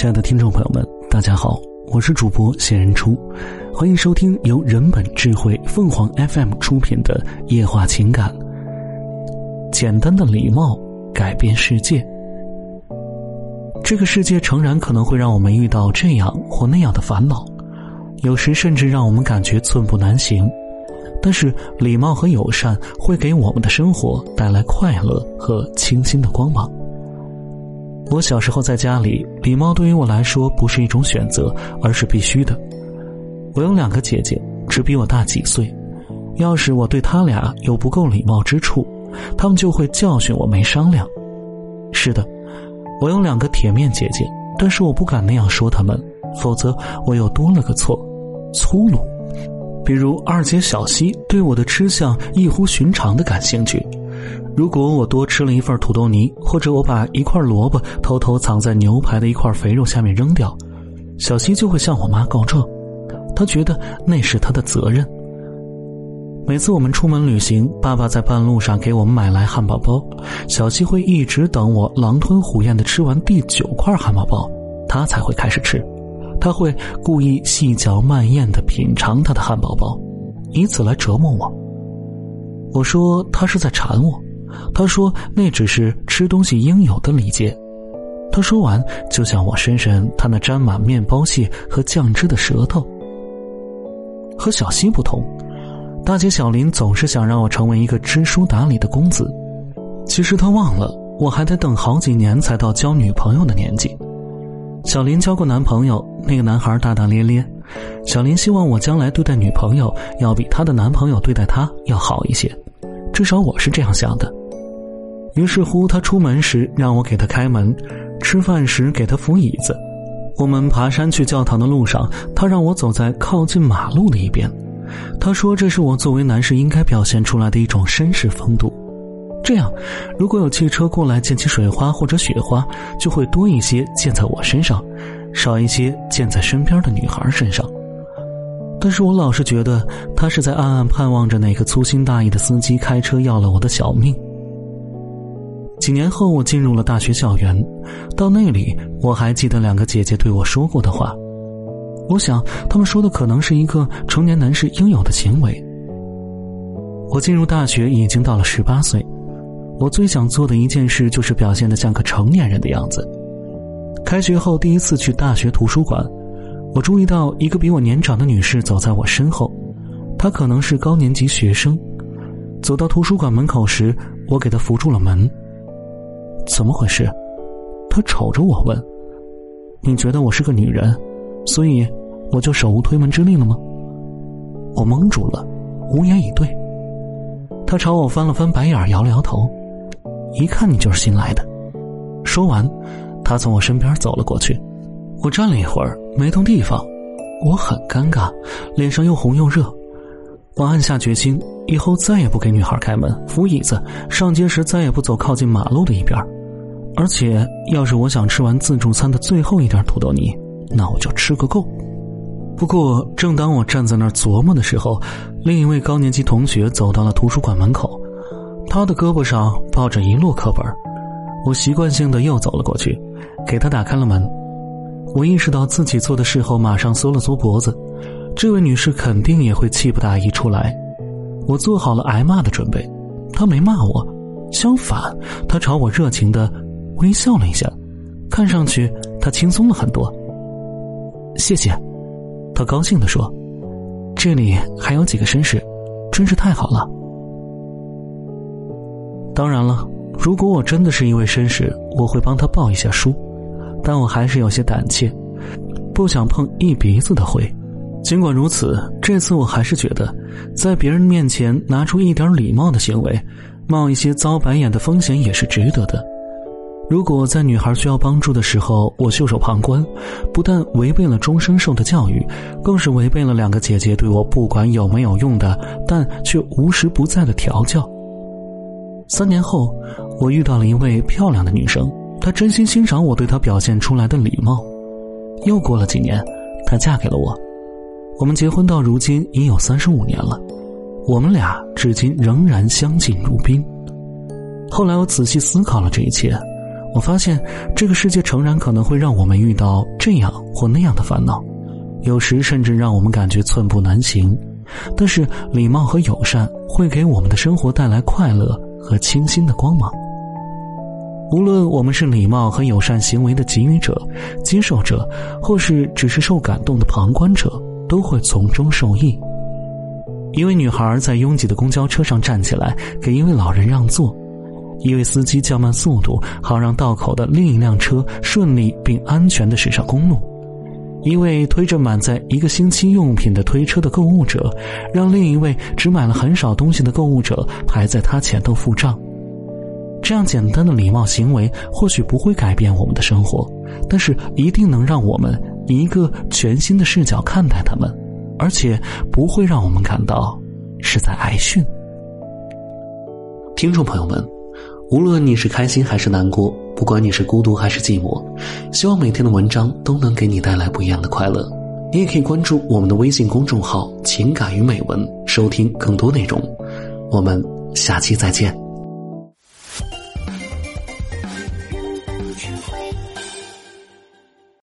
亲爱的听众朋友们，大家好，我是主播谢人初，欢迎收听由人本智慧凤凰 FM 出品的《夜话情感》。简单的礼貌改变世界。这个世界诚然可能会让我们遇到这样或那样的烦恼，有时甚至让我们感觉寸步难行。但是，礼貌和友善会给我们的生活带来快乐和清新的光芒。我小时候在家里，礼貌对于我来说不是一种选择，而是必须的。我有两个姐姐，只比我大几岁。要是我对她俩有不够礼貌之处，她们就会教训我没商量。是的，我有两个铁面姐姐，但是我不敢那样说她们，否则我又多了个错——粗鲁。比如二姐小西对我的吃相异乎寻常的感兴趣，如果我多吃了一份土豆泥，或者我把一块萝卜偷偷藏在牛排的一块肥肉下面扔掉，小西就会向我妈告状，她觉得那是她的责任。每次我们出门旅行，爸爸在半路上给我们买来汉堡包，小西会一直等我狼吞虎咽的吃完第九块汉堡包，他才会开始吃。他会故意细嚼慢咽的品尝他的汉堡包，以此来折磨我。我说他是在馋我，他说那只是吃东西应有的礼节。他说完就向我伸伸他那沾满面包屑和酱汁的舌头。和小西不同，大姐小林总是想让我成为一个知书达理的公子，其实她忘了我还得等好几年才到交女朋友的年纪。小林交过男朋友，那个男孩大大咧咧。小林希望我将来对待女朋友要比她的男朋友对待她要好一些，至少我是这样想的。于是乎，他出门时让我给他开门，吃饭时给他扶椅子。我们爬山去教堂的路上，他让我走在靠近马路的一边。他说这是我作为男士应该表现出来的一种绅士风度。这样，如果有汽车过来溅起水花或者雪花，就会多一些溅在我身上，少一些溅在身边的女孩身上。但是我老是觉得他是在暗暗盼望着哪个粗心大意的司机开车要了我的小命。几年后，我进入了大学校园，到那里我还记得两个姐姐对我说过的话。我想，他们说的可能是一个成年男士应有的行为。我进入大学已经到了十八岁。我最想做的一件事就是表现的像个成年人的样子。开学后第一次去大学图书馆，我注意到一个比我年长的女士走在我身后，她可能是高年级学生。走到图书馆门口时，我给她扶住了门。怎么回事？他瞅着我问：“你觉得我是个女人，所以我就手无推门之力了吗？”我蒙住了，无言以对。他朝我翻了翻白眼，摇了摇头。一看你就是新来的。说完，他从我身边走了过去。我站了一会儿，没动地方，我很尴尬，脸上又红又热。我暗下决心，以后再也不给女孩开门、扶椅子，上街时再也不走靠近马路的一边。而且，要是我想吃完自助餐的最后一点土豆泥，那我就吃个够。不过，正当我站在那儿琢磨的时候，另一位高年级同学走到了图书馆门口。他的胳膊上抱着一摞课本，我习惯性的又走了过去，给他打开了门。我意识到自己做的事后，马上缩了缩脖子。这位女士肯定也会气不打一处来。我做好了挨骂的准备，他没骂我，相反，他朝我热情的微笑了一下，看上去他轻松了很多。谢谢，他高兴的说：“这里还有几个绅士，真是太好了。”当然了，如果我真的是一位绅士，我会帮他报一下书，但我还是有些胆怯，不想碰一鼻子的灰。尽管如此，这次我还是觉得，在别人面前拿出一点礼貌的行为，冒一些遭白眼的风险也是值得的。如果在女孩需要帮助的时候我袖手旁观，不但违背了终生受的教育，更是违背了两个姐姐对我不管有没有用的，但却无时不在的调教。三年后，我遇到了一位漂亮的女生，她真心欣赏我对她表现出来的礼貌。又过了几年，她嫁给了我，我们结婚到如今已有三十五年了，我们俩至今仍然相敬如宾。后来我仔细思考了这一切，我发现这个世界诚然可能会让我们遇到这样或那样的烦恼，有时甚至让我们感觉寸步难行。但是礼貌和友善会给我们的生活带来快乐和清新的光芒。无论我们是礼貌和友善行为的给予者、接受者，或是只是受感动的旁观者，都会从中受益。一位女孩在拥挤的公交车上站起来，给一位老人让座；一位司机降慢速度，好让道口的另一辆车顺利并安全的驶上公路；一位推着满载一个星期用品的推车的购物者，让另一位只买了很少东西的购物者排在他前头付账。这样简单的礼貌行为，或许不会改变我们的生活，但是一定能让我们以一个全新的视角看待他们，而且不会让我们感到是在挨训。听众朋友们，无论你是开心还是难过，不管你是孤独还是寂寞，希望每天的文章都能给你带来不一样的快乐。你也可以关注我们的微信公众号“情感与美文”，收听更多内容。我们下期再见。